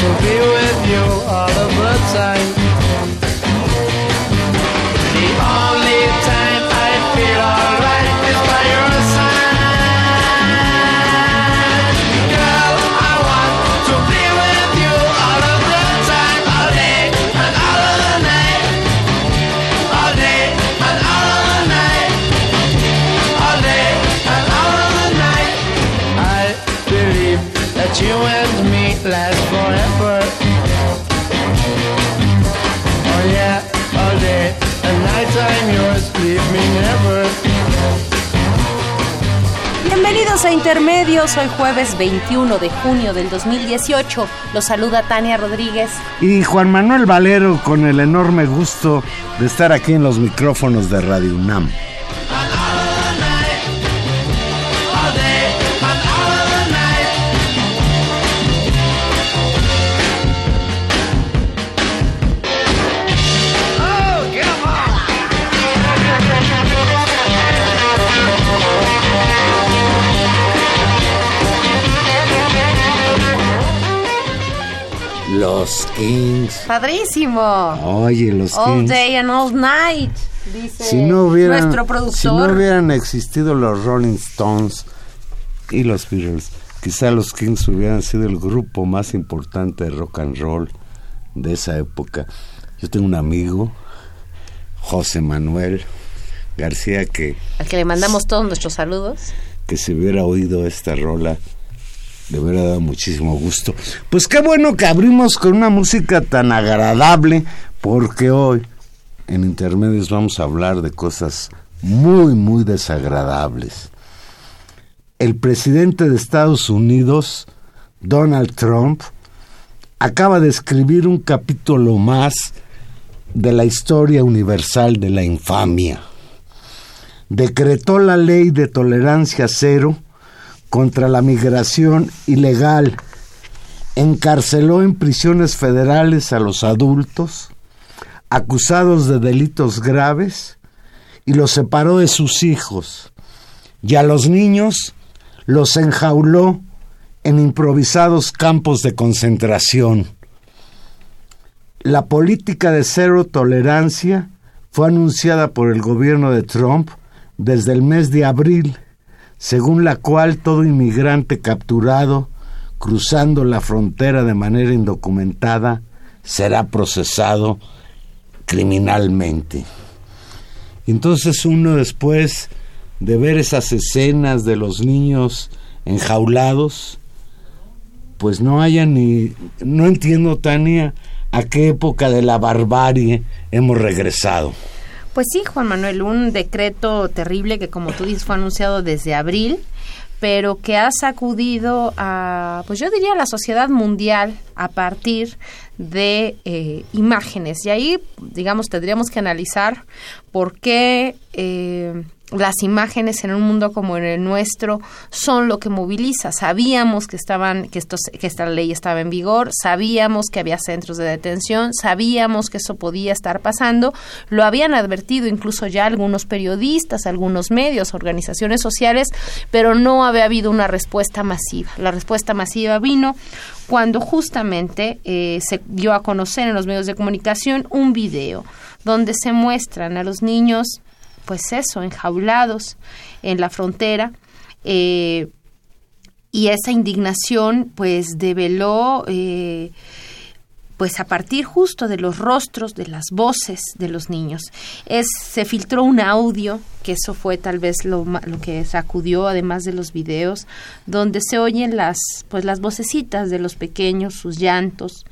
To be with you all of the time. The only time I feel alright is by your side. Girl, I want to be with you all of the time, all day and all of the night. All day and all of the night. All day and all of the night. I believe that you and Bienvenidos a Intermedios, hoy jueves 21 de junio del 2018. Los saluda Tania Rodríguez. Y Juan Manuel Valero con el enorme gusto de estar aquí en los micrófonos de Radio UNAM. Los Kings. Padrísimo. Oye, los All Kings. day and all night, dice Si no hubieran, nuestro si productor. no hubieran existido los Rolling Stones y los Beatles, quizá los Kings hubieran sido el grupo más importante de rock and roll de esa época. Yo tengo un amigo, José Manuel García, que, Al que le mandamos todos nuestros saludos. que si hubiera oído esta rola le hubiera dado muchísimo gusto. Pues qué bueno que abrimos con una música tan agradable, porque hoy en Intermedios vamos a hablar de cosas muy, muy desagradables. El presidente de Estados Unidos, Donald Trump, acaba de escribir un capítulo más de la historia universal de la infamia. Decretó la ley de tolerancia cero contra la migración ilegal, encarceló en prisiones federales a los adultos acusados de delitos graves y los separó de sus hijos, y a los niños los enjauló en improvisados campos de concentración. La política de cero tolerancia fue anunciada por el gobierno de Trump desde el mes de abril, según la cual todo inmigrante capturado cruzando la frontera de manera indocumentada será procesado criminalmente. Entonces uno después de ver esas escenas de los niños enjaulados, pues no haya ni, no entiendo Tania a qué época de la barbarie hemos regresado. Pues sí, Juan Manuel, un decreto terrible que como tú dices fue anunciado desde abril, pero que ha sacudido a, pues yo diría a la sociedad mundial a partir de eh, imágenes. Y ahí, digamos, tendríamos que analizar por qué eh, las imágenes en un mundo como en el nuestro son lo que moviliza. Sabíamos que estaban, que estos, que esta ley estaba en vigor, sabíamos que había centros de detención, sabíamos que eso podía estar pasando, lo habían advertido incluso ya algunos periodistas, algunos medios, organizaciones sociales, pero no había habido una respuesta masiva. La respuesta masiva vino cuando justamente eh, se dio a conocer en los medios de comunicación un video donde se muestran a los niños pues eso, enjaulados en la frontera. Eh, y esa indignación pues develó eh, pues a partir justo de los rostros, de las voces de los niños. Es, se filtró un audio, que eso fue tal vez lo, lo que sacudió, además de los videos, donde se oyen las, pues las vocecitas de los pequeños, sus llantos,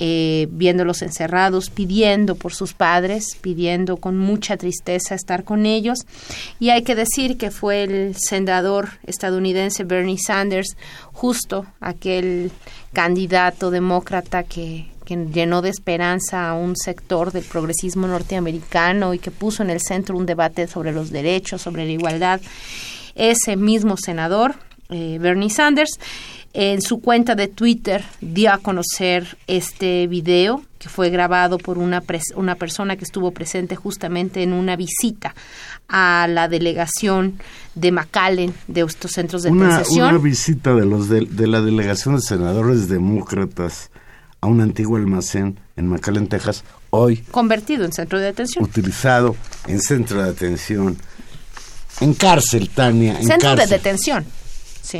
eh, viéndolos encerrados, pidiendo por sus padres, pidiendo con mucha tristeza estar con ellos. Y hay que decir que fue el senador estadounidense Bernie Sanders, justo aquel candidato demócrata que, que llenó de esperanza a un sector del progresismo norteamericano y que puso en el centro un debate sobre los derechos, sobre la igualdad. Ese mismo senador, eh, Bernie Sanders, en su cuenta de Twitter dio a conocer este video que fue grabado por una, pres- una persona que estuvo presente justamente en una visita a la delegación de McAllen de estos centros de Una, detención. una visita de los de, de la delegación de senadores demócratas a un antiguo almacén en McAllen, Texas, hoy convertido en centro de detención. utilizado en centro de atención, en cárcel, Tania, en Centro de detención.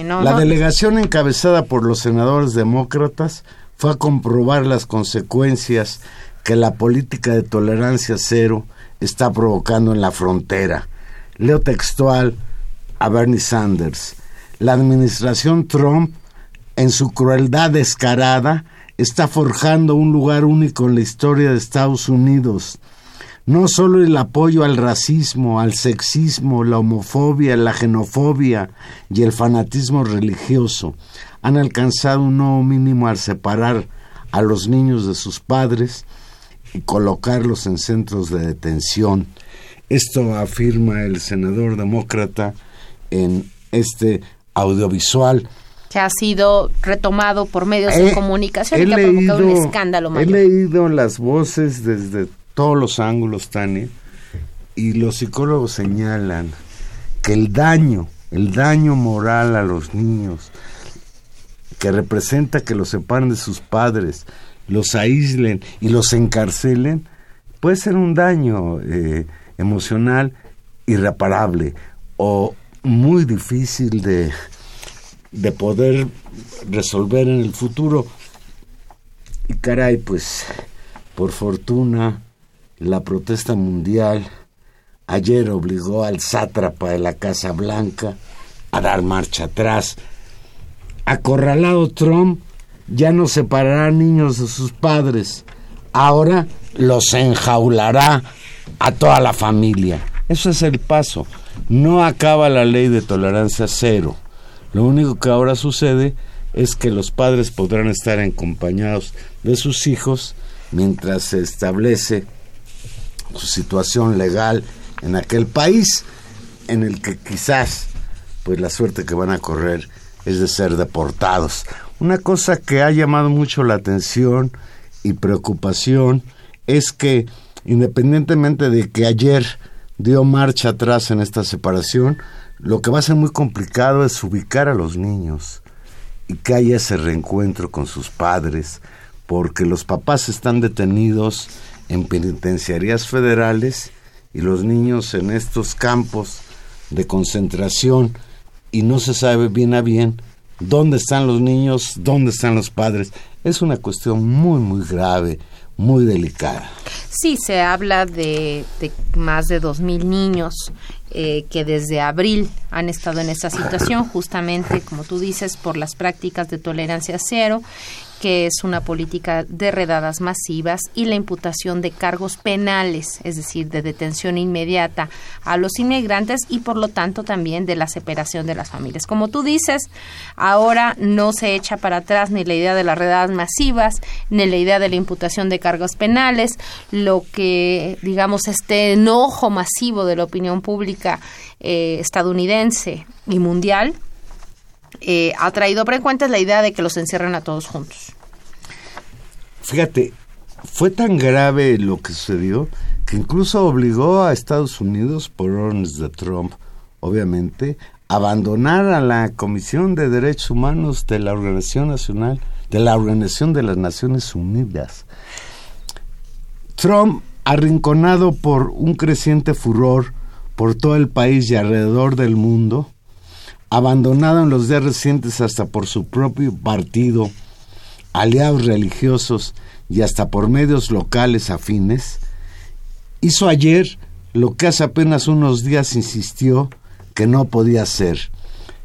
No, La no. delegación encabezada por los senadores demócratas fue a comprobar las consecuencias que la política de tolerancia cero está provocando en la frontera. Leo textual a Bernie Sanders. La administración Trump, en su crueldad descarada, está forjando un lugar único en la historia de Estados Unidos no solo el apoyo al racismo, al sexismo, la homofobia, la xenofobia y el fanatismo religioso han alcanzado un nuevo mínimo al separar a los niños de sus padres y colocarlos en centros de detención. Esto afirma el senador demócrata en este audiovisual. que ha sido retomado por medios de He- comunicación y he que ha provocado un escándalo He mayor. leído las voces desde todos los ángulos, Tania, y los psicólogos señalan que el daño, el daño moral a los niños, que representa que los separen de sus padres, los aíslen y los encarcelen, puede ser un daño eh, emocional irreparable o muy difícil de, de poder resolver en el futuro. Y caray, pues, por fortuna, la protesta mundial ayer obligó al sátrapa de la Casa Blanca a dar marcha atrás. Acorralado Trump ya no separará niños de sus padres, ahora los enjaulará a toda la familia. Eso es el paso. No acaba la ley de tolerancia cero. Lo único que ahora sucede es que los padres podrán estar acompañados de sus hijos mientras se establece su situación legal en aquel país en el que quizás pues la suerte que van a correr es de ser deportados. Una cosa que ha llamado mucho la atención y preocupación es que independientemente de que ayer dio marcha atrás en esta separación, lo que va a ser muy complicado es ubicar a los niños y que haya ese reencuentro con sus padres, porque los papás están detenidos en penitenciarías federales y los niños en estos campos de concentración y no se sabe bien a bien dónde están los niños, dónde están los padres. Es una cuestión muy, muy grave, muy delicada. Sí, se habla de, de más de 2.000 niños eh, que desde abril han estado en esta situación, justamente, como tú dices, por las prácticas de tolerancia cero, que es una política de redadas masivas y la imputación de cargos penales, es decir, de detención inmediata a los inmigrantes y por lo tanto también de la separación de las familias. Como tú dices, ahora no se echa para atrás ni la idea de las redadas masivas, ni la idea de la imputación de cargos penales, lo que, digamos, este enojo masivo de la opinión pública eh, estadounidense y mundial eh, ha traído frecuentes la idea de que los encierren a todos juntos. Fíjate, fue tan grave lo que sucedió que incluso obligó a Estados Unidos, por órdenes de Trump, obviamente, a abandonar a la Comisión de Derechos Humanos de la Organización Nacional, de la Organización de las Naciones Unidas. Trump, arrinconado por un creciente furor por todo el país y alrededor del mundo, abandonado en los días recientes hasta por su propio partido aliados religiosos y hasta por medios locales afines, hizo ayer lo que hace apenas unos días insistió que no podía hacer.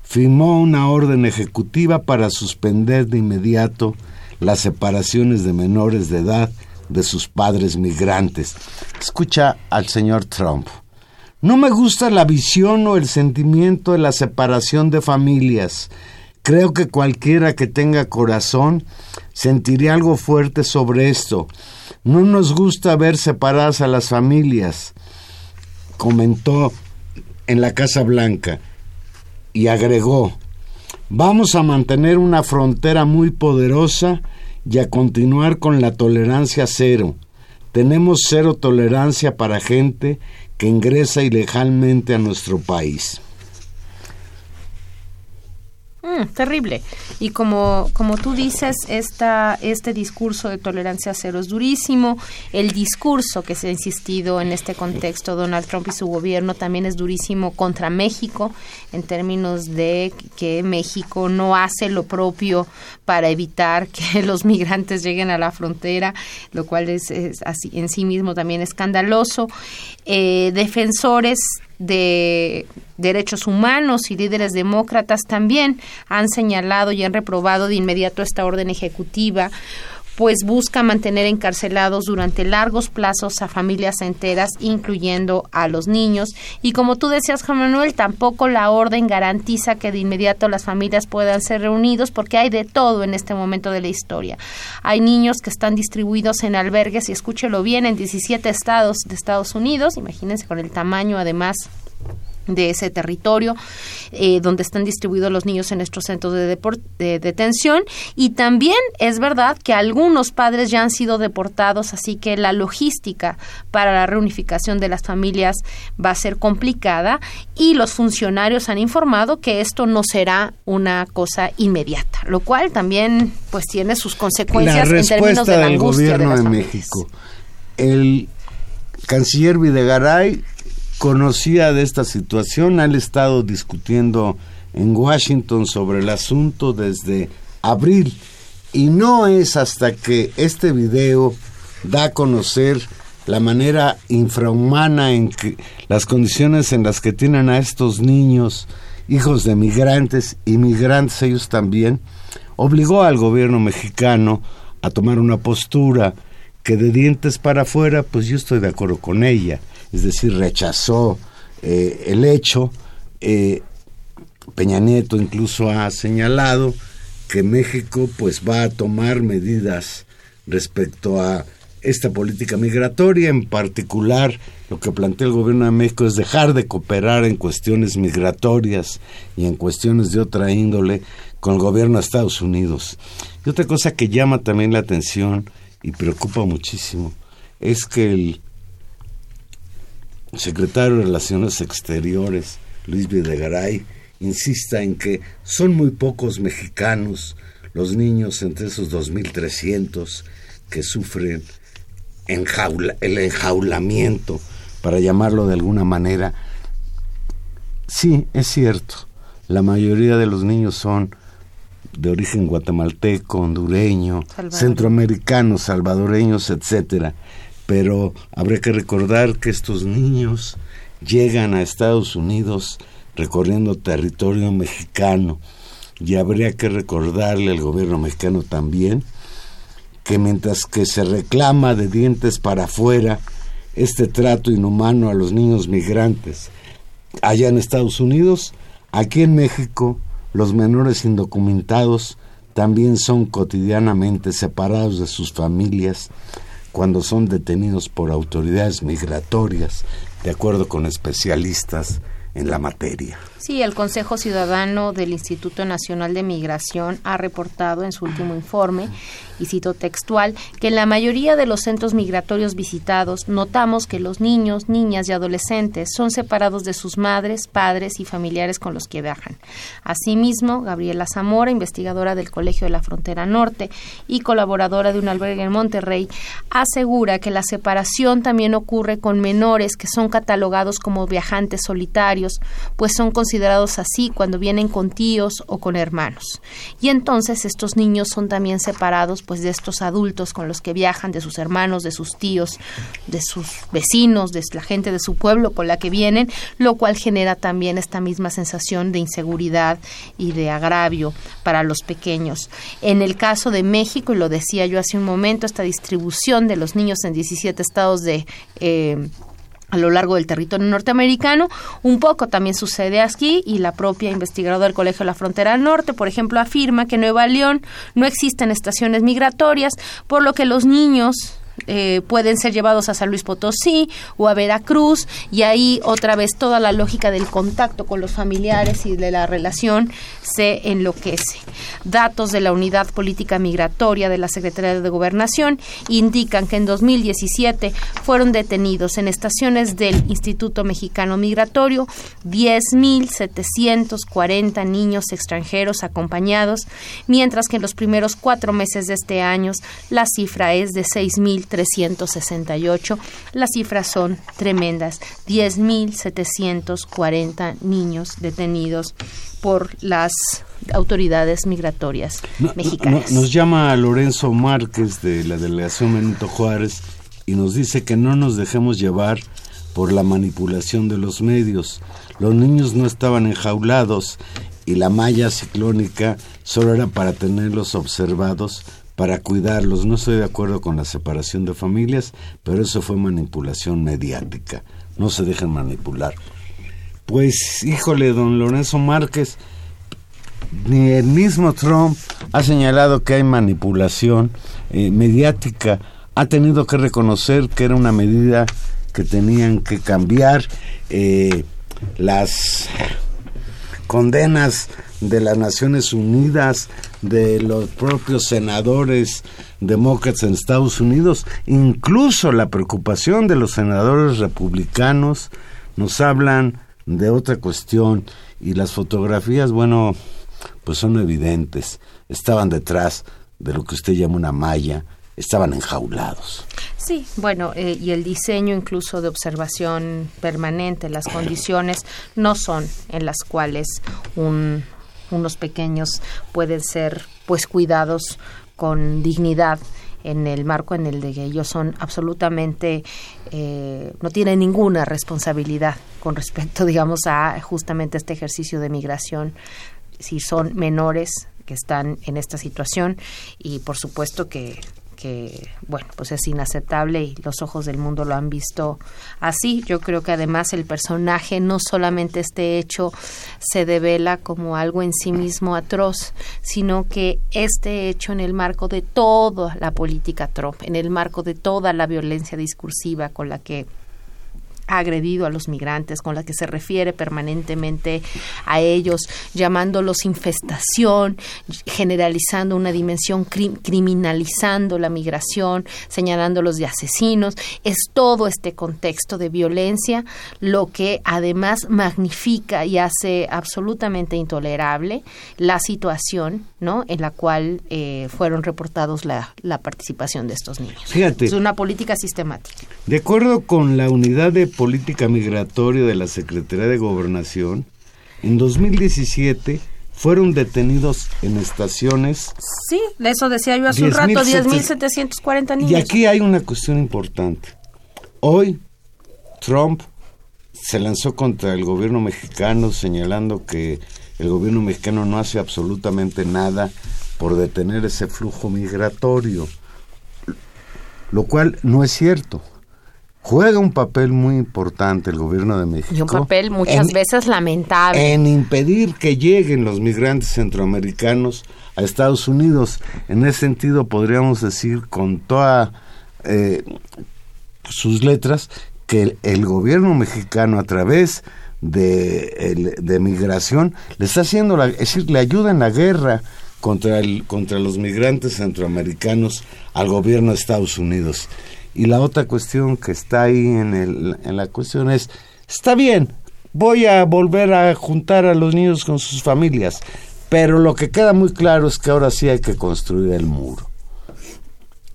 Firmó una orden ejecutiva para suspender de inmediato las separaciones de menores de edad de sus padres migrantes. Escucha al señor Trump. No me gusta la visión o el sentimiento de la separación de familias. Creo que cualquiera que tenga corazón sentiría algo fuerte sobre esto. No nos gusta ver separadas a las familias, comentó en la Casa Blanca y agregó, vamos a mantener una frontera muy poderosa y a continuar con la tolerancia cero. Tenemos cero tolerancia para gente que ingresa ilegalmente a nuestro país. Mm, terrible. Y como, como tú dices, este discurso de tolerancia cero es durísimo. El discurso que se ha insistido en este contexto, Donald Trump y su gobierno, también es durísimo contra México, en términos de que México no hace lo propio para evitar que los migrantes lleguen a la frontera, lo cual es, es así, en sí mismo también escandaloso. Eh, defensores de derechos humanos y líderes demócratas también han señalado y han reprobado de inmediato esta orden ejecutiva pues busca mantener encarcelados durante largos plazos a familias enteras, incluyendo a los niños. Y como tú decías, Juan Manuel, tampoco la orden garantiza que de inmediato las familias puedan ser reunidos, porque hay de todo en este momento de la historia. Hay niños que están distribuidos en albergues, y escúchelo bien, en 17 estados de Estados Unidos, imagínense con el tamaño además de ese territorio eh, donde están distribuidos los niños en estos centros de, de detención y también es verdad que algunos padres ya han sido deportados así que la logística para la reunificación de las familias va a ser complicada y los funcionarios han informado que esto no será una cosa inmediata lo cual también pues tiene sus La consecuencias en términos de la del angustia gobierno de, de, las familias. México. El canciller Videgaray conocía de esta situación, han estado discutiendo en Washington sobre el asunto desde abril. Y no es hasta que este video da a conocer la manera infrahumana en que las condiciones en las que tienen a estos niños hijos de migrantes inmigrantes ellos también obligó al gobierno mexicano a tomar una postura que de dientes para afuera, pues yo estoy de acuerdo con ella, es decir, rechazó eh, el hecho. eh, Peña Nieto incluso ha señalado que México pues va a tomar medidas respecto a esta política migratoria, en particular lo que plantea el gobierno de México es dejar de cooperar en cuestiones migratorias y en cuestiones de otra índole con el gobierno de Estados Unidos. Y otra cosa que llama también la atención y preocupa muchísimo es que el secretario de Relaciones Exteriores, Luis Videgaray, insista en que son muy pocos mexicanos los niños entre esos 2.300 que sufren enjaula- el enjaulamiento, para llamarlo de alguna manera. Sí, es cierto, la mayoría de los niños son de origen guatemalteco, hondureño, Salvadoreño. centroamericanos, salvadoreños, etcétera. Pero habría que recordar que estos niños llegan a Estados Unidos recorriendo territorio mexicano. Y habría que recordarle al gobierno mexicano también que mientras que se reclama de dientes para afuera este trato inhumano a los niños migrantes allá en Estados Unidos, aquí en México los menores indocumentados también son cotidianamente separados de sus familias cuando son detenidos por autoridades migratorias, de acuerdo con especialistas en la materia. Sí, el Consejo Ciudadano del Instituto Nacional de Migración ha reportado en su último informe, y cito textual, que en la mayoría de los centros migratorios visitados notamos que los niños, niñas y adolescentes son separados de sus madres, padres y familiares con los que viajan. Asimismo, Gabriela Zamora, investigadora del Colegio de la Frontera Norte y colaboradora de un albergue en Monterrey, asegura que la separación también ocurre con menores que son catalogados como viajantes solitarios pues son considerados así cuando vienen con tíos o con hermanos. Y entonces estos niños son también separados pues de estos adultos con los que viajan, de sus hermanos, de sus tíos, de sus vecinos, de la gente de su pueblo con la que vienen, lo cual genera también esta misma sensación de inseguridad y de agravio para los pequeños. En el caso de México, y lo decía yo hace un momento, esta distribución de los niños en 17 estados de... Eh, a lo largo del territorio norteamericano. Un poco también sucede aquí y la propia investigadora del Colegio de la Frontera Norte, por ejemplo, afirma que en Nueva León no existen estaciones migratorias, por lo que los niños eh, pueden ser llevados a San Luis Potosí o a Veracruz y ahí otra vez toda la lógica del contacto con los familiares y de la relación se enloquece. Datos de la Unidad Política Migratoria de la Secretaría de Gobernación indican que en 2017 fueron detenidos en estaciones del Instituto Mexicano Migratorio 10.740 niños extranjeros acompañados, mientras que en los primeros cuatro meses de este año la cifra es de 6.368. Las cifras son tremendas. 10.740 niños detenidos por las autoridades migratorias No- no- mexicanas. no- nos llama Lorenzo Márquez de la delegación Benito Juárez y nos dice que no nos dejemos llevar por la manipulación de los medios. Los niños no estaban enjaulados y la malla ciclónica solo era para tenerlos observados, para cuidarlos. No estoy de acuerdo con la separación de familias, pero eso fue manipulación mediática. No se dejen manipular. Pues, híjole, don Lorenzo Márquez, ni el mismo Trump ha señalado que hay manipulación eh, mediática. Ha tenido que reconocer que era una medida que tenían que cambiar. Eh, las condenas de las Naciones Unidas, de los propios senadores demócratas en Estados Unidos, incluso la preocupación de los senadores republicanos, nos hablan de otra cuestión y las fotografías, bueno, pues son evidentes, estaban detrás de lo que usted llama una malla, estaban enjaulados. Sí, bueno, eh, y el diseño incluso de observación permanente, las condiciones no son en las cuales un- unos pequeños pueden ser pues cuidados con dignidad en el marco en el de que ellos son absolutamente eh, no tienen ninguna responsabilidad con respecto digamos a justamente este ejercicio de migración si son menores que están en esta situación. Y por supuesto que que bueno pues es inaceptable y los ojos del mundo lo han visto así. Yo creo que además el personaje no solamente este hecho se devela como algo en sí mismo atroz sino que este hecho en el marco de toda la política Trump en el marco de toda la violencia discursiva con la que agredido a los migrantes, con la que se refiere permanentemente a ellos, llamándolos infestación, generalizando una dimensión, cri- criminalizando la migración, señalándolos de asesinos. Es todo este contexto de violencia lo que además magnifica y hace absolutamente intolerable la situación ¿no? en la cual eh, fueron reportados la, la participación de estos niños. Fíjate. Es una política sistemática. De acuerdo con la Unidad de Política Migratoria de la Secretaría de Gobernación, en 2017 fueron detenidos en estaciones Sí, eso decía yo hace un 10.700. rato, 10.740 niños. Y aquí hay una cuestión importante. Hoy Trump se lanzó contra el gobierno mexicano señalando que el gobierno mexicano no hace absolutamente nada por detener ese flujo migratorio, lo cual no es cierto. Juega un papel muy importante el gobierno de México. y un papel muchas en- veces lamentable. en impedir que lleguen los migrantes centroamericanos a Estados Unidos. En ese sentido, podríamos decir con todas sus letras que el, el gobierno mexicano a través de, de migración le está haciendo, la, es decir, le ayuda en la guerra contra, el, contra los migrantes centroamericanos al gobierno de Estados Unidos. Y la otra cuestión que está ahí en, el, en la cuestión es, está bien, voy a volver a juntar a los niños con sus familias, pero lo que queda muy claro es que ahora sí hay que construir el muro.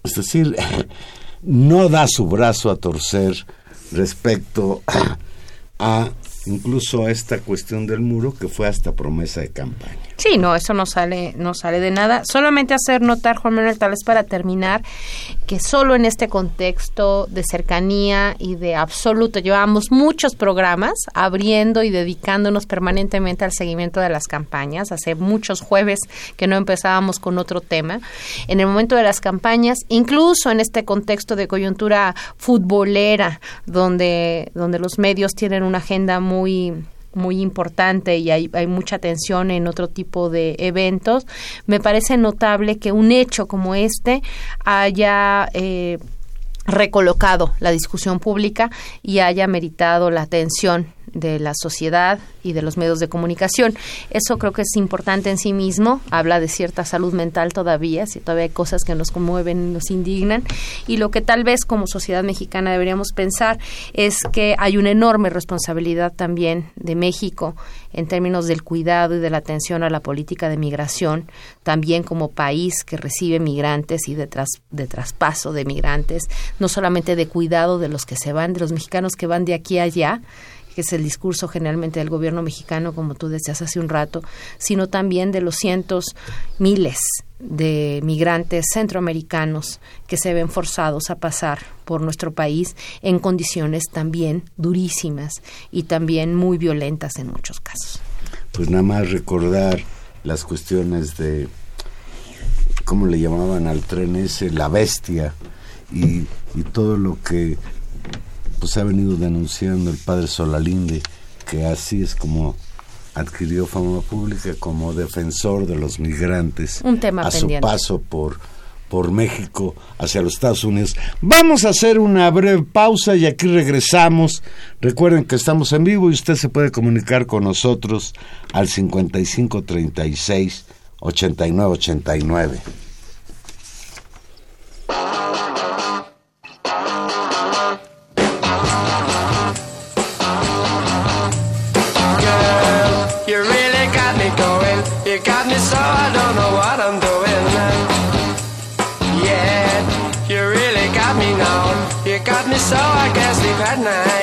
Es decir, no da su brazo a torcer respecto a incluso esta cuestión del muro que fue hasta promesa de campaña. Sí, no, eso no sale, no sale de nada. Solamente hacer notar, Juan Manuel, tal vez para terminar, que solo en este contexto de cercanía y de absoluto, llevamos muchos programas abriendo y dedicándonos permanentemente al seguimiento de las campañas. Hace muchos jueves que no empezábamos con otro tema. En el momento de las campañas, incluso en este contexto de coyuntura futbolera, donde, donde los medios tienen una agenda muy muy importante y hay, mucha atención en otro tipo de eventos, me parece notable que un hecho como este haya eh, recolocado la discusión pública y haya meritado la atención de la sociedad y de los medios de comunicación. Eso creo que es importante en sí mismo, habla de cierta salud mental todavía, si todavía hay cosas que nos conmueven, nos indignan, y lo que tal vez como sociedad mexicana deberíamos pensar es que hay una enorme responsabilidad también de México en términos del cuidado y de la atención a la política de migración, también como país que recibe migrantes y de, tras, de traspaso de migrantes, no solamente de cuidado de los que se van, de los mexicanos que van de aquí a allá, que es el discurso generalmente del gobierno mexicano, como tú decías hace un rato, sino también de los cientos, miles de migrantes centroamericanos que se ven forzados a pasar por nuestro país en condiciones también durísimas y también muy violentas en muchos casos. Pues nada más recordar las cuestiones de, ¿cómo le llamaban al tren ese? La bestia y, y todo lo que pues ha venido denunciando el padre Solalinde, que así es como adquirió fama pública como defensor de los migrantes Un tema a pendiente. su paso por por México hacia los Estados Unidos. Vamos a hacer una breve pausa y aquí regresamos. Recuerden que estamos en vivo y usted se puede comunicar con nosotros al 5536 8989. So I guess we've had nine.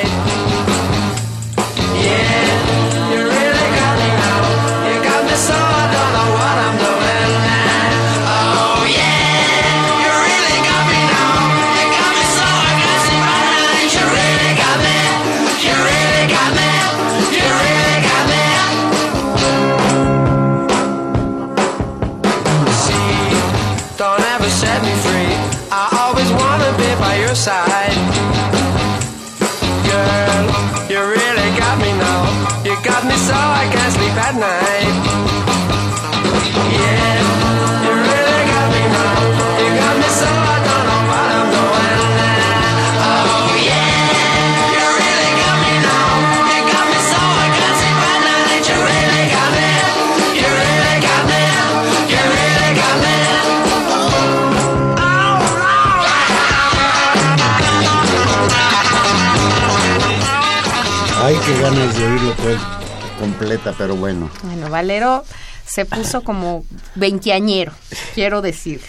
Bueno. Bueno, Valero se puso como veinteañero, quiero decirlo.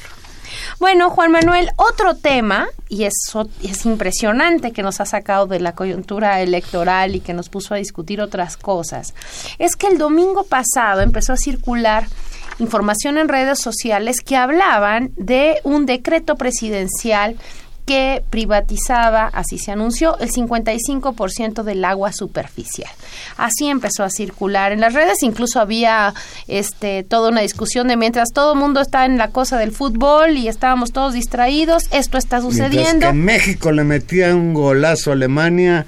Bueno, Juan Manuel, otro tema, y es impresionante que nos ha sacado de la coyuntura electoral y que nos puso a discutir otras cosas, es que el domingo pasado empezó a circular información en redes sociales que hablaban de un decreto presidencial que privatizaba, así se anunció, el 55% del agua superficial. Así empezó a circular en las redes, incluso había este toda una discusión de mientras todo el mundo está en la cosa del fútbol y estábamos todos distraídos, esto está sucediendo. que México le metía un golazo a Alemania,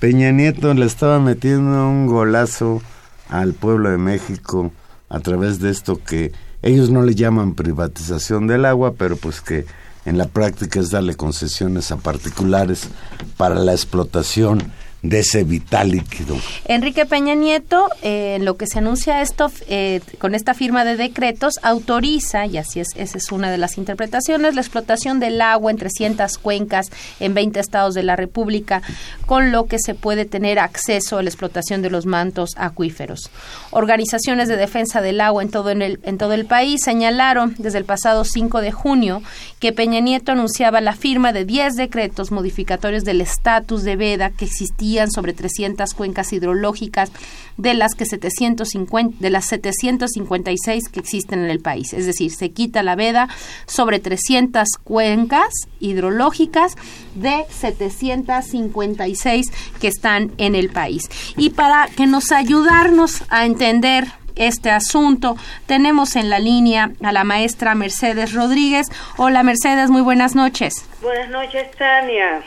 Peña Nieto le estaba metiendo un golazo al pueblo de México a través de esto que ellos no le llaman privatización del agua, pero pues que en la práctica es darle concesiones a particulares para la explotación de ese vital líquido. Enrique Peña Nieto, eh, lo que se anuncia esto, eh, con esta firma de decretos, autoriza, y así es, esa es una de las interpretaciones, la explotación del agua en 300 cuencas en 20 estados de la República, con lo que se puede tener acceso a la explotación de los mantos acuíferos. Organizaciones de defensa del agua en todo, en el, en todo el país señalaron desde el pasado 5 de junio que Peña Nieto anunciaba la firma de 10 decretos modificatorios del estatus de veda que existía sobre 300 cuencas hidrológicas de las que 750 de las 756 que existen en el país. Es decir, se quita la veda sobre 300 cuencas hidrológicas de 756 que están en el país. Y para que nos ayudarnos a entender este asunto. Tenemos en la línea a la maestra Mercedes Rodríguez. Hola Mercedes, muy buenas noches. Buenas noches, Tania.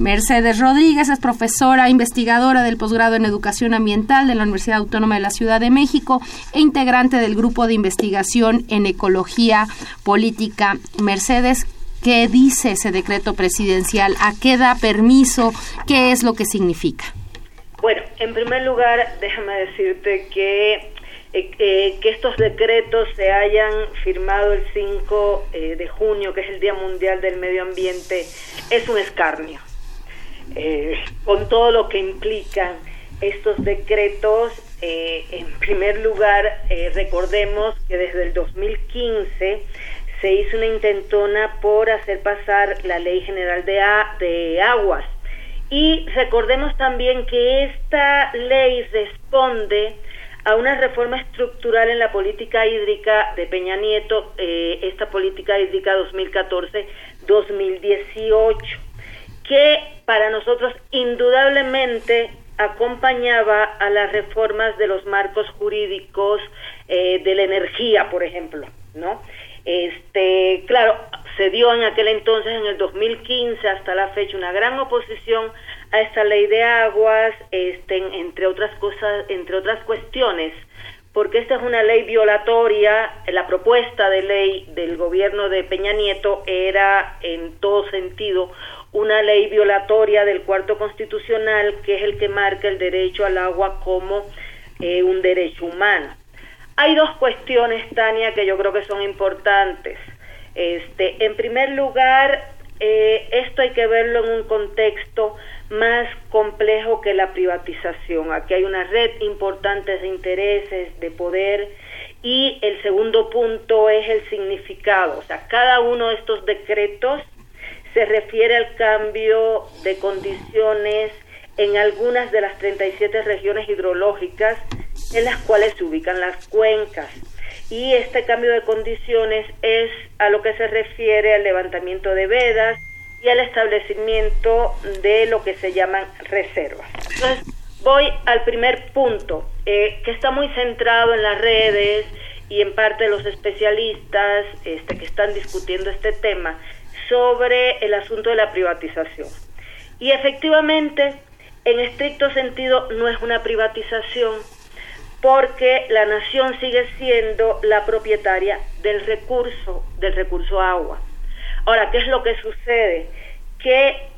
Mercedes Rodríguez es profesora investigadora del posgrado en Educación Ambiental de la Universidad Autónoma de la Ciudad de México e integrante del grupo de investigación en ecología política. Mercedes, ¿qué dice ese decreto presidencial? ¿A qué da permiso? ¿Qué es lo que significa? Bueno, en primer lugar, déjame decirte que eh, eh, que estos decretos se hayan firmado el 5 eh, de junio, que es el Día Mundial del Medio Ambiente, es un escarnio. Eh, con todo lo que implican estos decretos, eh, en primer lugar, eh, recordemos que desde el 2015 se hizo una intentona por hacer pasar la Ley General de, A- de Aguas. Y recordemos también que esta ley responde a una reforma estructural en la política hídrica de Peña Nieto, esta política hídrica 2014-2018, que para nosotros indudablemente acompañaba a las reformas de los marcos jurídicos eh, de la energía, por ejemplo, ¿no? Este, claro, se dio en aquel entonces, en el 2015 hasta la fecha, una gran oposición a esta ley de aguas, este, en- entre otras cosas, entre otras cuestiones, porque esta es una ley violatoria, la propuesta de ley del gobierno de Peña Nieto era en todo sentido una ley violatoria del cuarto constitucional, que es el que marca el derecho al agua como eh, un derecho humano. Hay dos cuestiones, Tania, que yo creo que son importantes. Este, en primer lugar, eh, esto hay que verlo en un contexto más complejo que la privatización. Aquí hay una red importante de intereses, de poder, y el segundo punto es el significado. O sea, cada uno de estos decretos se refiere al cambio de condiciones en algunas de las 37 regiones hidrológicas en las cuales se ubican las cuencas. Y este cambio de condiciones es a lo que se refiere al levantamiento de vedas y al establecimiento de lo que se llaman reservas. Entonces, voy al primer punto, eh, que está muy centrado en las redes y en parte de los especialistas este, que están discutiendo este tema sobre el asunto de la privatización. Y efectivamente, en estricto sentido, no es una privatización porque la nación sigue siendo la propietaria del recurso, del recurso agua. Ahora, ¿qué es lo que sucede? Que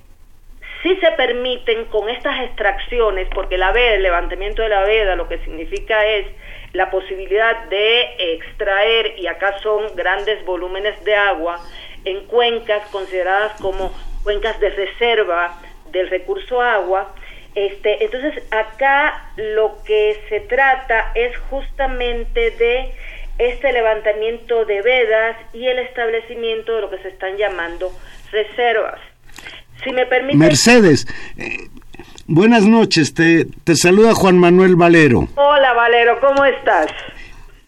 si se permiten con estas extracciones, porque la veda, el levantamiento de la veda, lo que significa es la posibilidad de extraer, y acá son grandes volúmenes de agua, en cuencas consideradas como cuencas de reserva del recurso agua, este, entonces acá lo que se trata es justamente de este levantamiento de vedas y el establecimiento de lo que se están llamando reservas. Si me permite... Mercedes, eh, buenas noches, te, te saluda Juan Manuel Valero. Hola Valero, ¿cómo estás?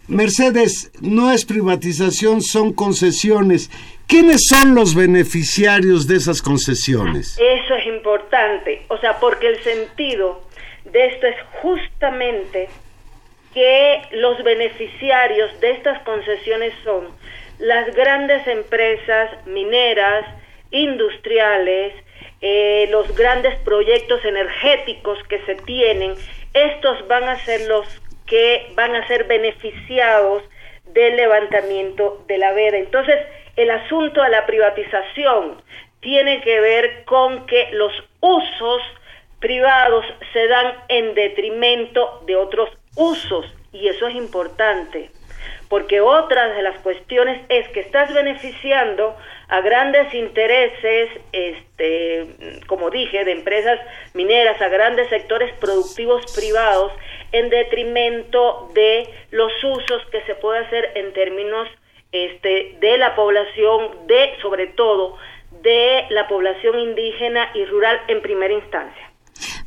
Mercedes, no es privatización, son concesiones. ¿Quiénes son los beneficiarios de esas concesiones? Eso es importante, o sea, porque el sentido de esto es justamente que los beneficiarios de estas concesiones son las grandes empresas mineras, industriales, eh, los grandes proyectos energéticos que se tienen, estos van a ser los que van a ser beneficiados del levantamiento de la veda. Entonces, el asunto de la privatización tiene que ver con que los usos privados se dan en detrimento de otros usos y eso es importante porque otra de las cuestiones es que estás beneficiando a grandes intereses, este, como dije, de empresas mineras, a grandes sectores productivos privados, en detrimento de los usos que se puede hacer en términos este, de la población, de, sobre todo, de la población indígena y rural en primera instancia.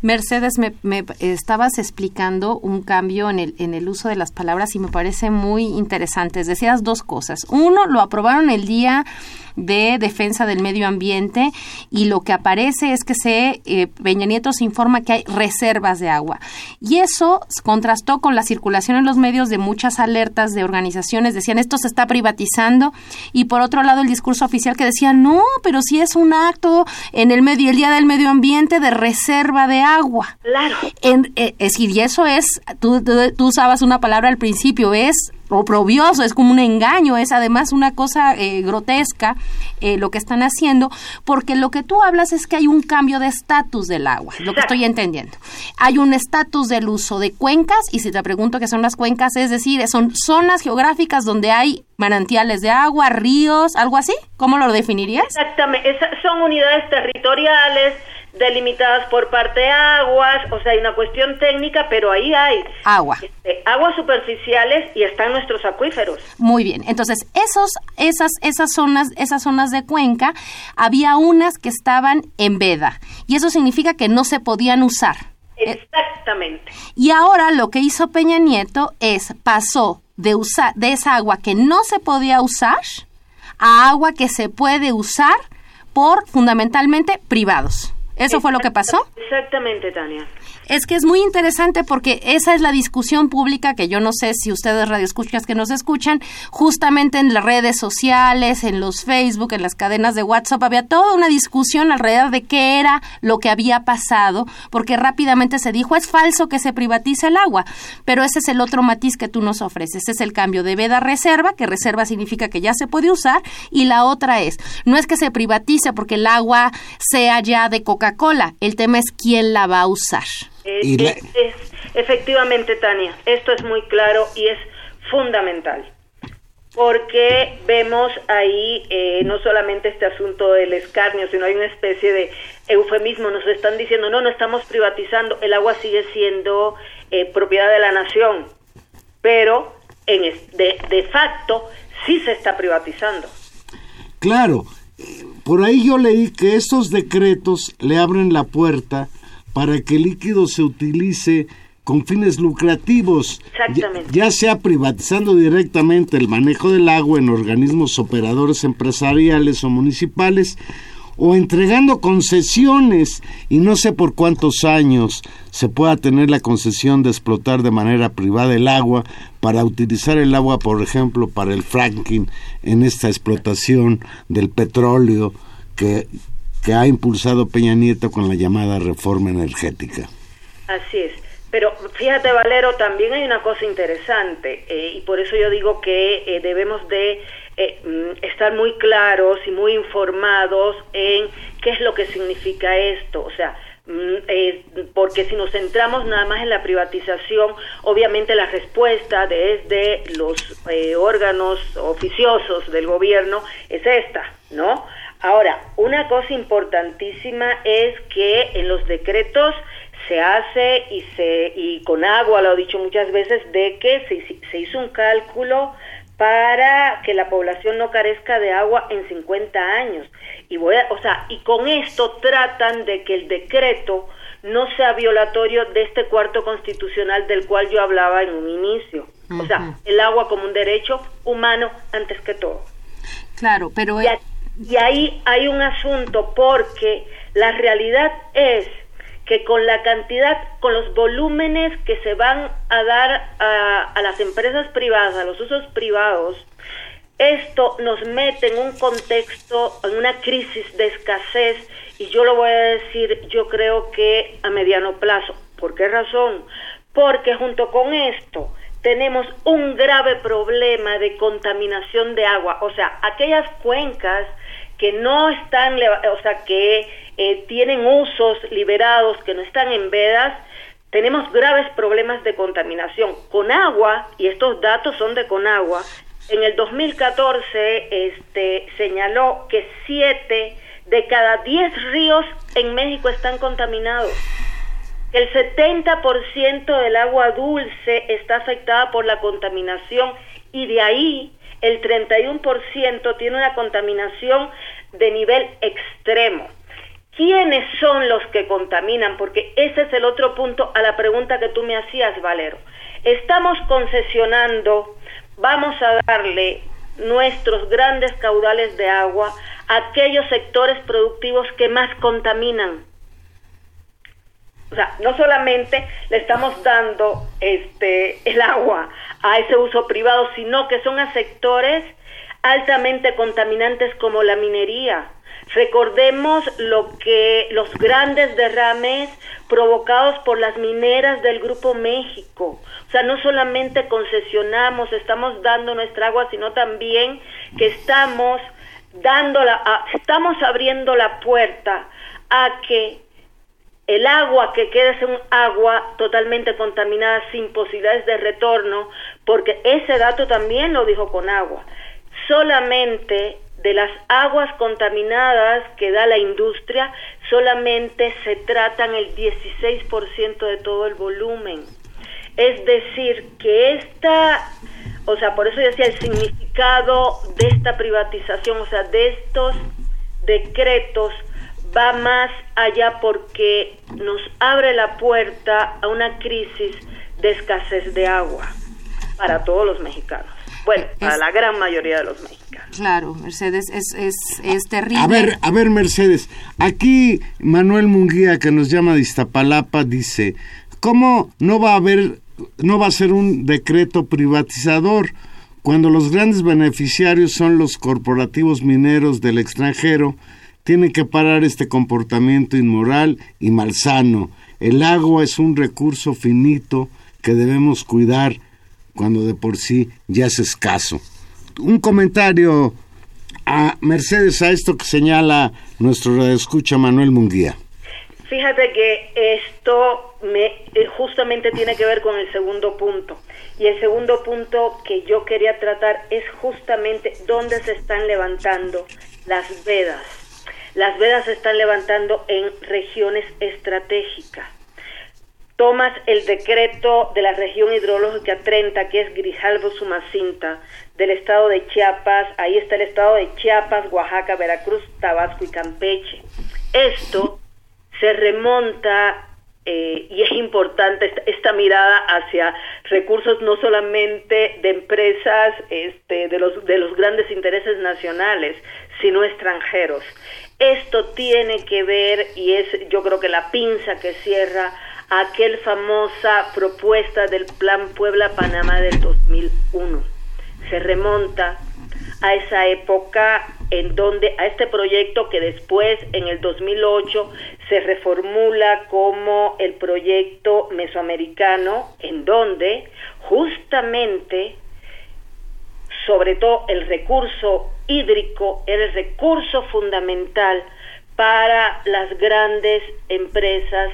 Mercedes, me, me estabas explicando un cambio en el, en el uso de las palabras y me parece muy interesante. Decías dos cosas. Uno, lo aprobaron el día de defensa del medio ambiente y lo que aparece es que se eh, Peña Nieto se informa que hay reservas de agua. Y eso contrastó con la circulación en los medios de muchas alertas de organizaciones. Decían esto se está privatizando. Y por otro lado el discurso oficial que decía no pero si es un acto en el medio el día del medio ambiente de reserva de agua. Claro. en, eh, es decir, y eso es, tú, tú, tú usabas una palabra al principio, es oprobioso, es como un engaño, es además una cosa eh, grotesca eh, lo que están haciendo, porque lo que tú hablas es que hay un cambio de estatus del agua, lo que estoy entendiendo. Hay un estatus del uso de cuencas, y si te pregunto qué son las cuencas, es decir, son zonas geográficas donde hay manantiales de agua, ríos, algo así, ¿cómo lo definirías? Exactamente, Esa- son unidades territoriales delimitadas por parte de aguas, o sea, hay una cuestión técnica, pero ahí hay Agua. este, aguas superficiales y están nuestros acuíferos. Muy bien. Entonces, esos, esas, esas zonas, esas zonas de cuenca, había unas que estaban en veda. Y eso significa que no se podían usar. Eh, Exactamente. Y ahora lo que hizo Peña Nieto es pasó de usar de esa agua que no se podía usar a agua que se puede usar por fundamentalmente privados. ¿Eso fue lo que pasó? Exactamente, Tania. Es que es muy interesante porque esa es la discusión pública que yo no sé si ustedes radioescuchas que nos escuchan, justamente en las redes sociales, en los Facebook, en las cadenas de WhatsApp, había toda una discusión alrededor de qué era lo que había pasado, porque rápidamente se dijo, es falso que se privatice el agua, pero ese es el otro matiz que tú nos ofreces, es el cambio de veda a reserva, que reserva significa que ya se puede usar, y la otra es, no es que se privatice porque el agua sea ya de Coca-Cola, el tema es quién la va a usar. Es, Y la- es- es- efectivamente, Tania, esto es muy claro y es fundamental. Porque vemos ahí eh, no solamente este asunto del escarnio, sino hay una especie de eufemismo. Nos están diciendo, no, no estamos privatizando, el agua sigue siendo eh, propiedad de la nación, pero en es- de, de facto sí se está privatizando. Claro, eh, por ahí yo leí que estos decretos le abren la puerta para que el líquido se utilice con fines lucrativos, Exactamente. ya, ya sea privatizando directamente el manejo del agua en organismos operadores empresariales o municipales, o entregando concesiones y no sé por cuántos años se pueda tener la concesión de explotar de manera privada el agua para utilizar el agua, por ejemplo, para el fracking en esta explotación del petróleo que, ha impulsado Peña Nieto con la llamada reforma energética. Así es. Pero fíjate, Valero, también hay una cosa interesante eh, y por eso yo digo que eh, debemos de eh, mm, estar muy claros y muy informados en qué es lo que significa esto. O sea, mm, eh, porque si nos centramos nada más en la privatización, obviamente la respuesta desde los eh, órganos oficiosos del gobierno es esta, ¿no? Ahora, una cosa importantísima es que en los decretos se hace y se y con agua lo he dicho muchas veces de que se, se hizo un cálculo para que la población no carezca de agua en 50 años. Y voy a, o sea y con esto tratan de que el decreto no sea violatorio de este cuarto constitucional del cual yo hablaba en un inicio. O sea el agua como un derecho humano antes que todo. Claro, pero... y, a- y ahí hay un asunto porque la realidad es que con la cantidad, con los volúmenes que se van a dar a, las empresas privadas, a los usos privados, esto nos mete en un contexto, en una crisis de escasez, y yo lo voy a decir, yo creo que a mediano plazo. ¿Por qué razón? Porque junto con esto tenemos un grave problema de contaminación de agua, o sea, aquellas cuencas que no están, o sea, que eh, tienen usos liberados, que no están en vedas, tenemos graves problemas de contaminación. Con agua, y estos datos son de Conagua, en el 2014 este, señaló que 7 de cada 10 ríos en México están contaminados. El 70% del agua dulce está afectada por la contaminación y de ahí el 31% tiene una contaminación de nivel extremo. ¿Quiénes son los que contaminan? Porque ese es el otro punto a la pregunta que tú me hacías, Valero. Estamos concesionando, vamos a darle nuestros grandes caudales de agua a aquellos sectores productivos que más contaminan. O sea, no solamente le estamos dando este el agua a ese uso privado, sino que son a sectores altamente contaminantes como la minería. Recordemos lo que los grandes derrames provocados por las mineras del Grupo México. O sea, no solamente concesionamos, estamos dando nuestra agua, sino también que estamos dando la, a- estamos abriendo la puerta a que el agua que queda es un agua totalmente contaminada sin posibilidades de retorno, porque ese dato también lo dijo con agua. Solamente de las aguas contaminadas que da la industria, solamente se tratan el 16% de todo el volumen. Es decir, que esta, o sea, por eso yo decía el significado de esta privatización, o sea, de estos decretos va más allá porque nos abre la puerta a una crisis de escasez de agua para todos los mexicanos. Bueno, para Es- la gran mayoría de los mexicanos. Claro, Mercedes, es, es, es terrible. A ver, a ver, Mercedes. Aquí Manuel Munguía, que nos llama de Iztapalapa, dice: ¿Cómo no va a haber, no va a ser un decreto privatizador cuando los grandes beneficiarios son los corporativos mineros del extranjero? Tiene que parar este comportamiento inmoral y malsano. El agua es un recurso finito que debemos cuidar cuando de por sí ya es escaso. Un comentario a Mercedes a esto que señala nuestro escucha Manuel Munguía. Fíjate que esto me eh, justamente tiene que ver con el segundo punto. Y el segundo punto que yo quería tratar es justamente dónde se están levantando las vedas. Las vedas se están levantando en regiones estratégicas. Tomas el decreto de la región hidrológica 30, que es Grijalvo Sumacinta, del estado de Chiapas, ahí está el estado de Chiapas, Oaxaca, Veracruz, Tabasco y Campeche. Esto se remonta eh, y es importante esta, mirada hacia recursos no solamente de empresas este, de, los, de los grandes intereses nacionales, sino extranjeros. Esto tiene que ver, y es yo creo que la pinza que cierra aquel famosa propuesta del Plan Puebla-Panamá del 2001. Se remonta a esa época en donde a este proyecto que después en el 2008 se reformula como el proyecto mesoamericano en donde justamente sobre todo el recurso hídrico era el recurso fundamental para las grandes empresas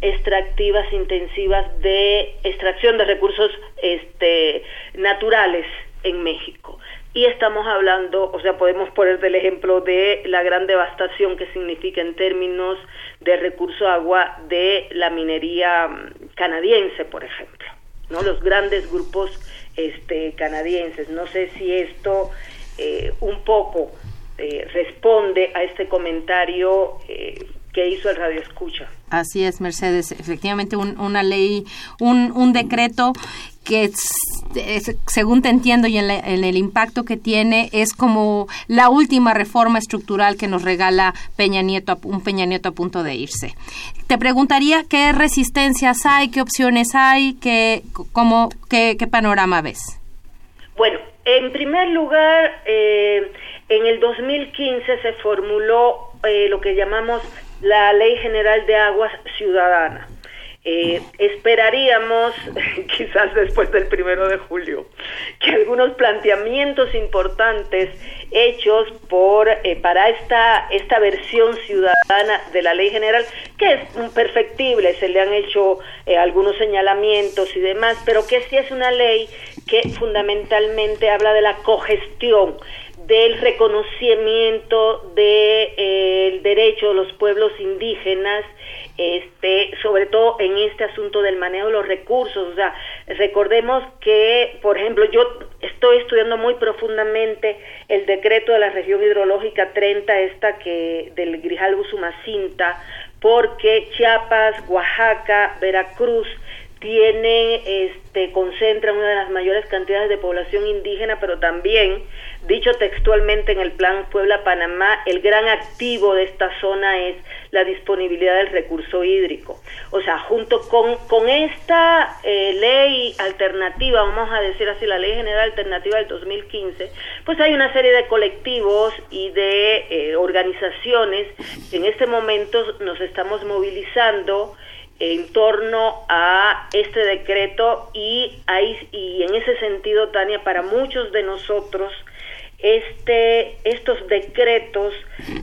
extractivas intensivas de extracción de recursos este naturales en México. Y estamos hablando, o sea, podemos poner el ejemplo de la gran devastación que significa en términos de recurso agua de la minería mm, canadiense, por ejemplo, ¿no? Los grandes grupos este, canadienses. No sé si esto eh, un poco eh, responde a este comentario eh, que hizo el Radio Escucha. Así es, Mercedes. Efectivamente, un- una ley, un, un decreto que, es- es- según te entiendo y en, la- en el impacto que tiene, es como la última reforma estructural que nos regala Peña Nieto, a- un Peña Nieto a punto de irse. Te preguntaría qué resistencias hay, qué opciones hay, qué, cómo, qué, qué panorama ves. Bueno, en primer lugar, eh, en el 2015 se formuló eh, lo que llamamos la Ley General de Aguas Ciudadana. Eh, esperaríamos, quizás después del primero de julio, que algunos planteamientos importantes hechos por eh, para esta esta versión ciudadana de la ley general, que es perfectible, se le han hecho eh, algunos señalamientos y demás, pero que sí es una ley que fundamentalmente habla de la cogestión del reconocimiento del derecho de los pueblos indígenas, este, sobre todo en este asunto del manejo de los recursos. O sea, recordemos que, por ejemplo, yo estoy estudiando muy profundamente el decreto de la región hidrológica 30, esta que del Grijalbo Sumacinta, porque Chiapas, Oaxaca, Veracruz, tienen, este, concentran una de las mayores cantidades de población indígena, pero también, dicho textualmente en el plan Puebla-Panamá, el gran activo de esta zona es la disponibilidad del recurso hídrico. O sea, junto con, con esta eh, ley alternativa, vamos a decir así, la ley general alternativa del 2015, pues hay una serie de colectivos y de eh, organizaciones que en este momento nos estamos movilizando en torno a este decreto y ahí y en ese sentido Tania para muchos de nosotros este estos decretos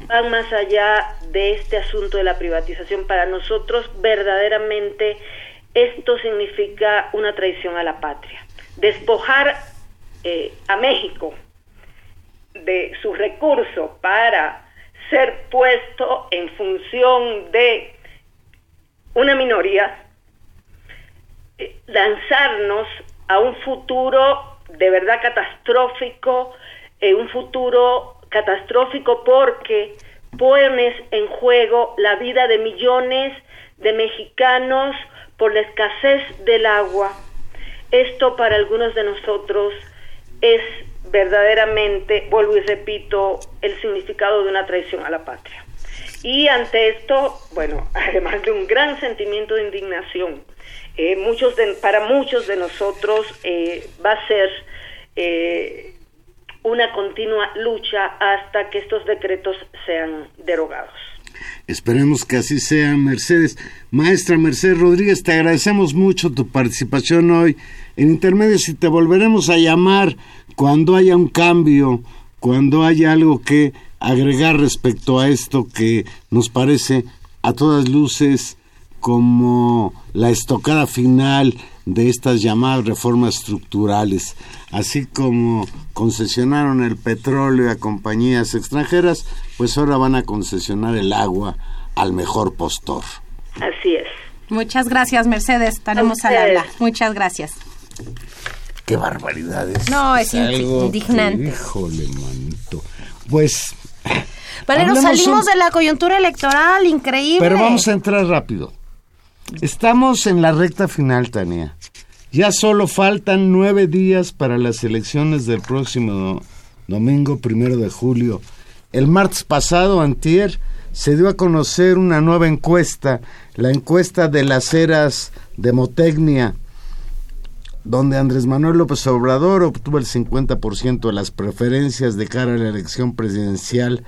van más allá de este asunto de la privatización. Para nosotros verdaderamente esto significa una traición a la patria. Despojar eh, a México de su recurso para ser puesto en función de una minoría, eh, lanzarnos a un futuro de verdad catastrófico, eh, un futuro catastrófico porque pones en juego la vida de millones de mexicanos por la escasez del agua. Esto para algunos de nosotros es verdaderamente, vuelvo y repito, el significado de una traición a la patria. Y ante esto, bueno, además de un gran sentimiento de indignación, eh, muchos de- para muchos de nosotros eh, va a ser eh, una continua lucha hasta que estos decretos sean derogados. Esperemos que así sea, Mercedes. Maestra Mercedes Rodríguez, te agradecemos mucho tu participación hoy en Intermedios y te volveremos a llamar cuando haya un cambio, cuando haya algo que agregar respecto a esto que nos parece a todas luces como la estocada final de estas llamadas reformas estructurales, así como concesionaron el petróleo a compañías extranjeras, pues ahora van a concesionar el agua al mejor postor. Así es. Muchas gracias, Mercedes. Estaremos al habla. Muchas gracias. Qué barbaridades. No, es indi- algo que, indignante. híjole, manito. Pues, Valero, salimos un- de la coyuntura electoral, increíble. pero vamos a entrar rápido. Estamos en la recta final, Tania. Ya solo faltan nueve días para las elecciones del próximo domingo, primero de julio. El martes pasado, antier, se dio a conocer una nueva encuesta, la encuesta de las eras Demotecnia, donde Andrés Manuel López Obrador obtuvo el 50% de las preferencias de cara a la elección presidencial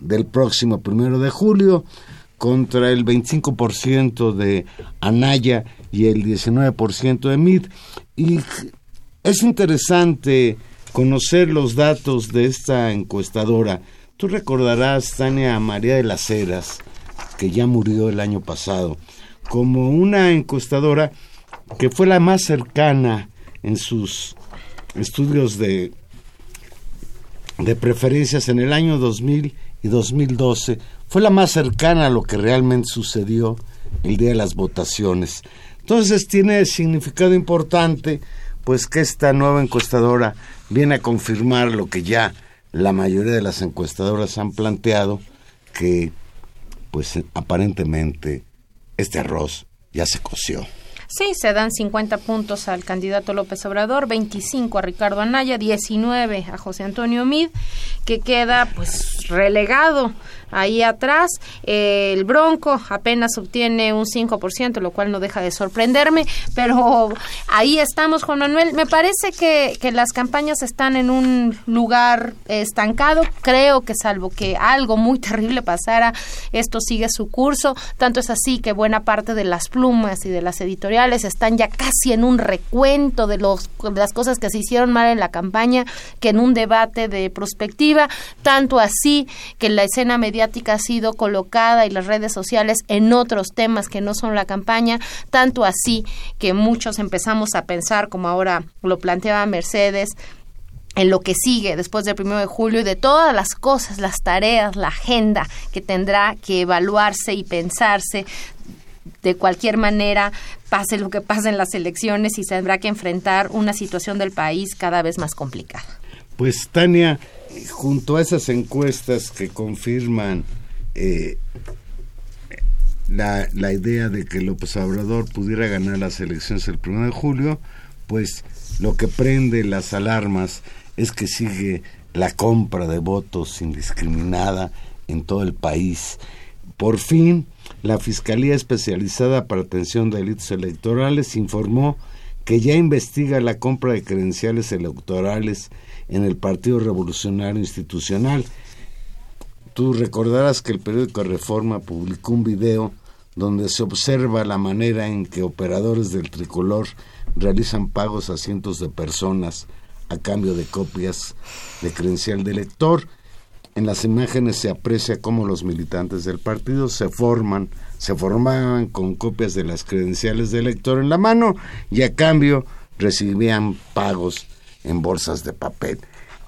del próximo primero de julio, contra el 25% de Anaya y el 19% de Mid. Y es interesante conocer los datos de esta encuestadora. Tú recordarás, Tania María de las Heras, que ya murió el año pasado, como una encuestadora que fue la más cercana en sus estudios de, de preferencias en el año 2000 y 2012, fue la más cercana a lo que realmente sucedió el día de las votaciones. Entonces tiene significado importante, pues que esta nueva encuestadora viene a confirmar lo que ya la mayoría de las encuestadoras han planteado, que pues aparentemente este arroz ya se coció. Sí, se dan 50 puntos al candidato López Obrador, 25 a Ricardo Anaya, 19 a José Antonio Mid, que queda pues relegado ahí atrás. El Bronco apenas obtiene un 5%, lo cual no deja de sorprenderme, pero ahí estamos, Juan Manuel. Me parece que, que las campañas están en un lugar estancado. Creo que salvo que algo muy terrible pasara, esto sigue su curso. Tanto es así que buena parte de las plumas y de las editoriales están ya casi en un recuento de, los, de las cosas que se hicieron mal en la campaña que en un debate de prospectiva. Tanto así que la escena mediática ha sido colocada y las redes sociales en otros temas que no son la campaña. Tanto así que muchos empezamos a pensar, como ahora lo planteaba Mercedes, en lo que sigue después del primero de julio y de todas las cosas, las tareas, la agenda que tendrá que evaluarse y pensarse de cualquier manera, pase lo que pase en las elecciones y se tendrá que enfrentar una situación del país cada vez más complicada. Pues Tania, junto a esas encuestas que confirman eh, la, la idea de que López Obrador pudiera ganar las elecciones el 1 de julio, pues lo que prende las alarmas es que sigue la compra de votos indiscriminada en todo el país. Por fin, la Fiscalía Especializada para Atención de Delitos Electorales informó que ya investiga la compra de credenciales electorales en el Partido Revolucionario Institucional. Tú recordarás que el periódico Reforma publicó un video donde se observa la manera en que operadores del tricolor realizan pagos a cientos de personas a cambio de copias de credencial de elector. En las imágenes se aprecia cómo los militantes del partido se forman, se formaban con copias de las credenciales de elector en la mano y a cambio recibían pagos en bolsas de papel.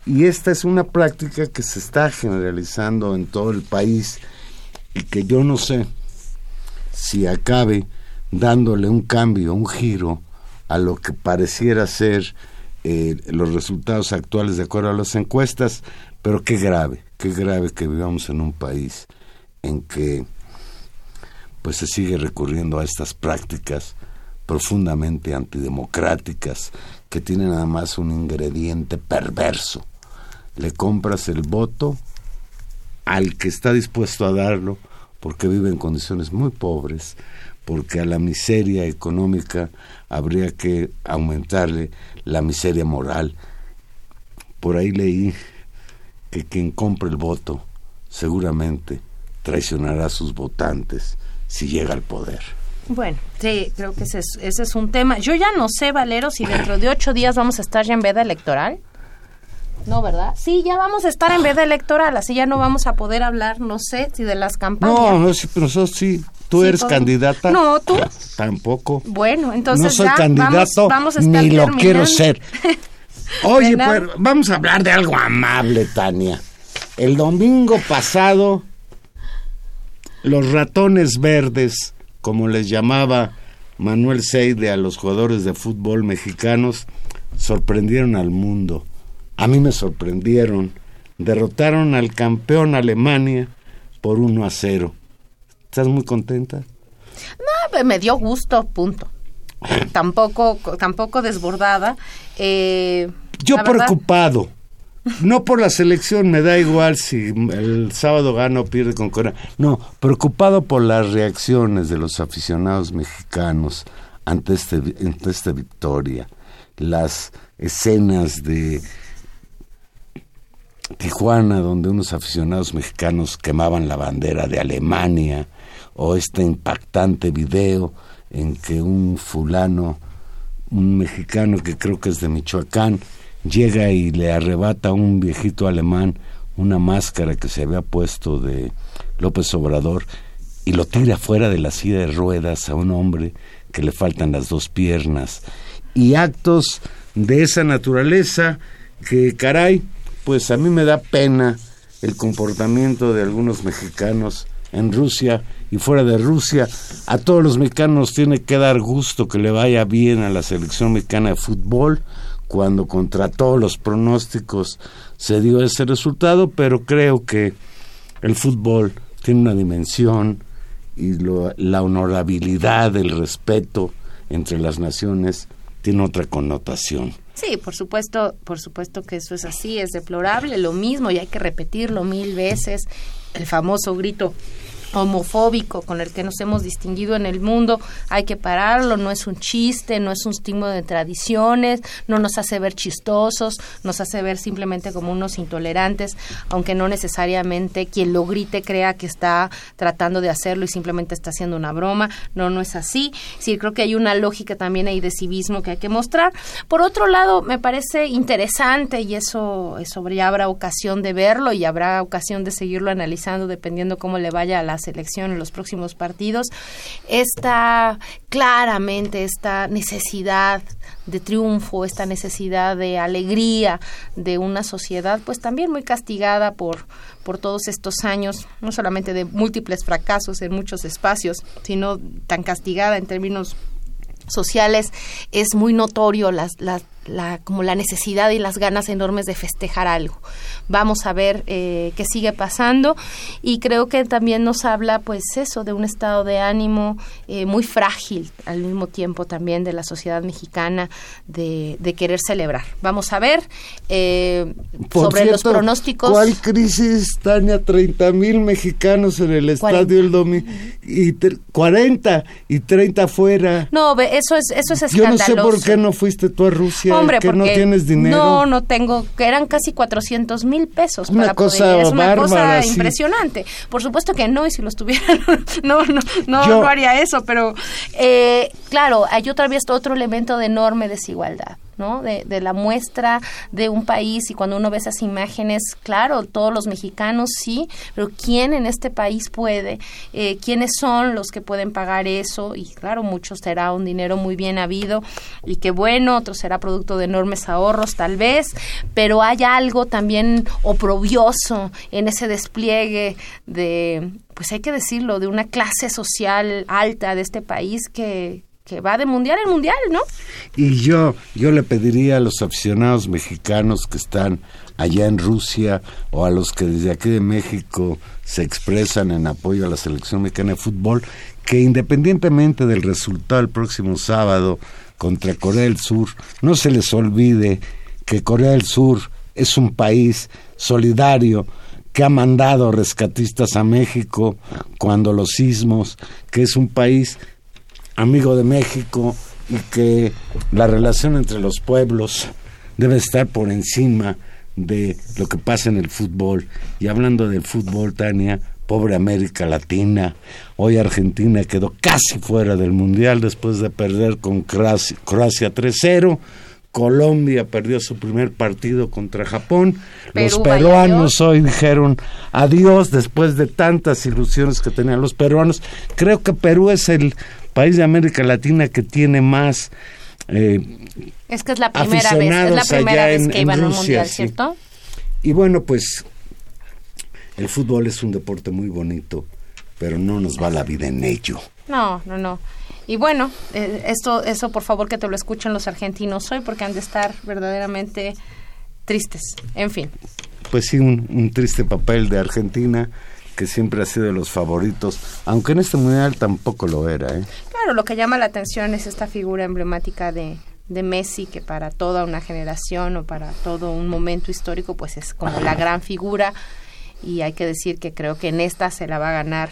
Y esta es una práctica que se está generalizando en todo el país y que yo no sé si acabe dándole un cambio, un giro a lo que pareciera ser eh, los resultados actuales de acuerdo a las encuestas, pero qué grave, qué grave que vivamos en un país en que pues se sigue recurriendo a estas prácticas profundamente antidemocráticas que tienen además un ingrediente perverso. Le compras el voto al que está dispuesto a darlo porque vive en condiciones muy pobres, porque a la miseria económica habría que aumentarle la miseria moral. Por ahí leí que quien compre el voto seguramente traicionará a sus votantes si llega al poder. Bueno, sí, creo que ese es, ese es un tema. Yo ya no sé, Valero, si dentro de ocho días vamos a estar ya en veda electoral. No, ¿verdad? Sí, ya vamos a estar en veda electoral, así ya no vamos a poder hablar, no sé, si de las campañas. No, no, sí, pero nosotros sí. ¿Tú Sí, eres podemos. candidata? No, ¿tú? Tampoco. Bueno, entonces no soy ya candidato vamos, vamos a estar ni lo terminando. quiero ser. Oye, pues vamos a hablar de algo amable, Tania. El domingo pasado, los ratones verdes, como les llamaba Manuel Seide a los jugadores de fútbol mexicanos, sorprendieron al mundo. A mí me sorprendieron. Derrotaron al campeón Alemania por 1 a 0. ¿Estás muy contenta? No, me- me dio gusto, punto. tampoco, tampoco desbordada. Eh, Yo verdad- preocupado. No por la selección, me da igual si el sábado gana o pierde con Corea. No, preocupado por las reacciones de los aficionados mexicanos ante, este, ante esta victoria. Las escenas de Tijuana, donde unos aficionados mexicanos quemaban la bandera de Alemania, o este impactante video en que un fulano, un mexicano que creo que es de Michoacán, llega y le arrebata a un viejito alemán una máscara que se había puesto de López Obrador y lo tira fuera de la silla de ruedas a un hombre que le faltan las dos piernas. Y actos de esa naturaleza que, caray, pues a mí me da pena el comportamiento de algunos mexicanos en Rusia y fuera de Rusia. A todos los mexicanos tiene que dar gusto que le vaya bien a la selección mexicana de fútbol cuando contra todos los pronósticos se dio ese resultado, pero creo que el fútbol tiene una dimensión y lo- la honorabilidad, el respeto entre las naciones tiene otra connotación. Sí, por supuesto, por supuesto que eso es así, es deplorable, lo mismo y hay que repetirlo mil veces, el famoso grito homofóbico con el que nos hemos distinguido en el mundo, hay que pararlo, no es un chiste, no es un estímulo de tradiciones, no nos hace ver chistosos, nos hace ver simplemente como unos intolerantes, aunque no necesariamente quien lo grite crea que está tratando de hacerlo y simplemente está haciendo una broma, no, no es así, sí, creo que hay una lógica también ahí de civismo que hay que mostrar. Por otro lado, me parece interesante y eso, eso ya habrá ocasión de verlo y habrá ocasión de seguirlo analizando dependiendo cómo le vaya a las selección en los próximos partidos, esta claramente esta necesidad de triunfo, esta necesidad de alegría de una sociedad, pues también muy castigada por, por todos estos años, no solamente de múltiples fracasos en muchos espacios, sino tan castigada en términos sociales, es muy notorio las, las la, como la necesidad y las ganas enormes de festejar algo. Vamos a ver eh, qué sigue pasando y creo que también nos habla pues eso de un estado de ánimo eh, muy frágil al mismo tiempo también de la sociedad mexicana de, de querer celebrar. Vamos a ver eh, sobre los pronósticos. ¿Cuál crisis, Tania? 30 mil mexicanos en el estadio el domingo y tre- 40 y 30 fuera. No, eso es eso es Yo no sé escandaloso. por qué no fuiste tú a Rusia, Hombre, que no tienes dinero. No, no tengo, que eran casi 400 mil pesos Una para cosa poder. Es una bárbara, cosa sí. impresionante. Por supuesto que no, y si los tuvieran, no, no, no, Yo- no haría eso, pero eh, claro, hay otra vez otro elemento de enorme desigualdad. ¿No? De, de la muestra de un país y cuando uno ve esas imágenes, claro, todos los mexicanos sí, pero ¿quién en este país puede? Eh, ¿Quiénes son los que pueden pagar eso? Y claro, muchos será un dinero muy bien habido y que bueno, otros será producto de enormes ahorros tal vez, pero hay algo también oprobioso en ese despliegue de, pues hay que decirlo, de una clase social alta de este país que, que va de mundial en mundial, ¿no? Y yo, yo le pediría a los aficionados mexicanos que están allá en Rusia o a los que desde aquí de México se expresan en apoyo a la selección mexicana de fútbol, que independientemente del resultado el próximo sábado contra Corea del Sur, no se les olvide que Corea del Sur es un país solidario que ha mandado rescatistas a México cuando los sismos, que es un país amigo de México y que la relación entre los pueblos debe estar por encima de lo que pasa en el fútbol. Y hablando del fútbol, Tania, pobre América Latina, hoy Argentina quedó casi fuera del Mundial después de perder con Croacia, Croacia 3-0. Colombia perdió su primer partido contra Japón. Los Perú, peruanos Dios. hoy dijeron adiós después de tantas ilusiones que tenían los peruanos. Creo que Perú es el país de América Latina que tiene más eh, Es que es la primera vez, es la primera allá vez en- que en iban a un mundial, sí. ¿cierto? y bueno pues el fútbol es un deporte muy bonito pero no nos va la vida en ello No, no, no. Y bueno, eh, esto, eso por favor que te lo escuchen los argentinos hoy porque han de estar verdaderamente tristes. En fin. pues sí un, un triste papel de Argentina que siempre ha sido de los favoritos aunque en este mundial tampoco lo era ¿eh? Claro, lo que llama la atención es esta figura emblemática de, de Messi, que para toda una generación o para todo un momento histórico, pues es como la gran figura. Y hay que decir que creo que en esta se la va a ganar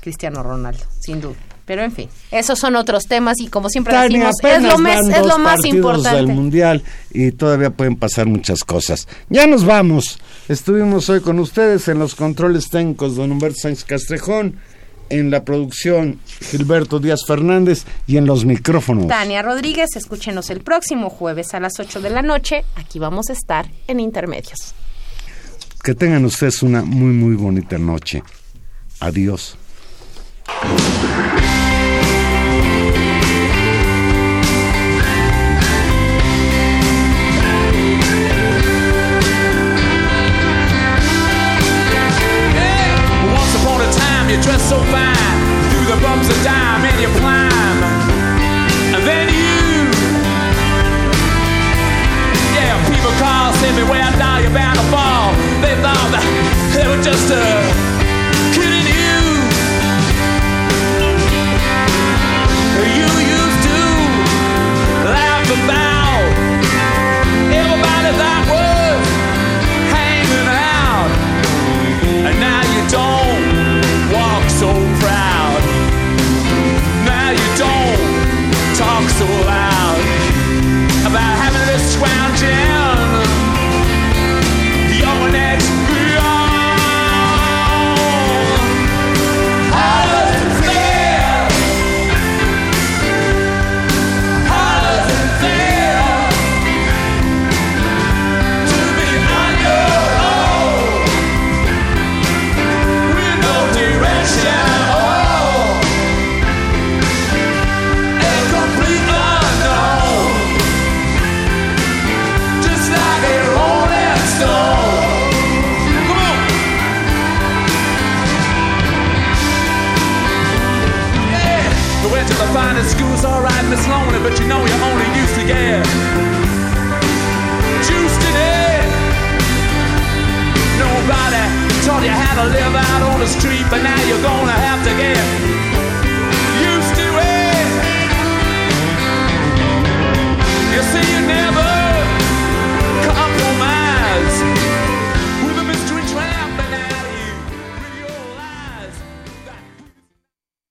Cristiano Ronaldo, sin duda. Pero en fin, esos son otros temas y como siempre Tania, decimos, es lo, más, van es lo más importante. del mundial y todavía pueden pasar muchas cosas. Ya nos vamos. Estuvimos hoy con ustedes en los controles técnicos don Humberto Sánchez Castrejón, en la producción Gilberto Díaz Fernández y en los micrófonos. Tania Rodríguez, escúchenos el próximo jueves a las 8 de la noche. Aquí vamos a estar en Intermedios. Que tengan ustedes una muy muy bonita noche. Adiós.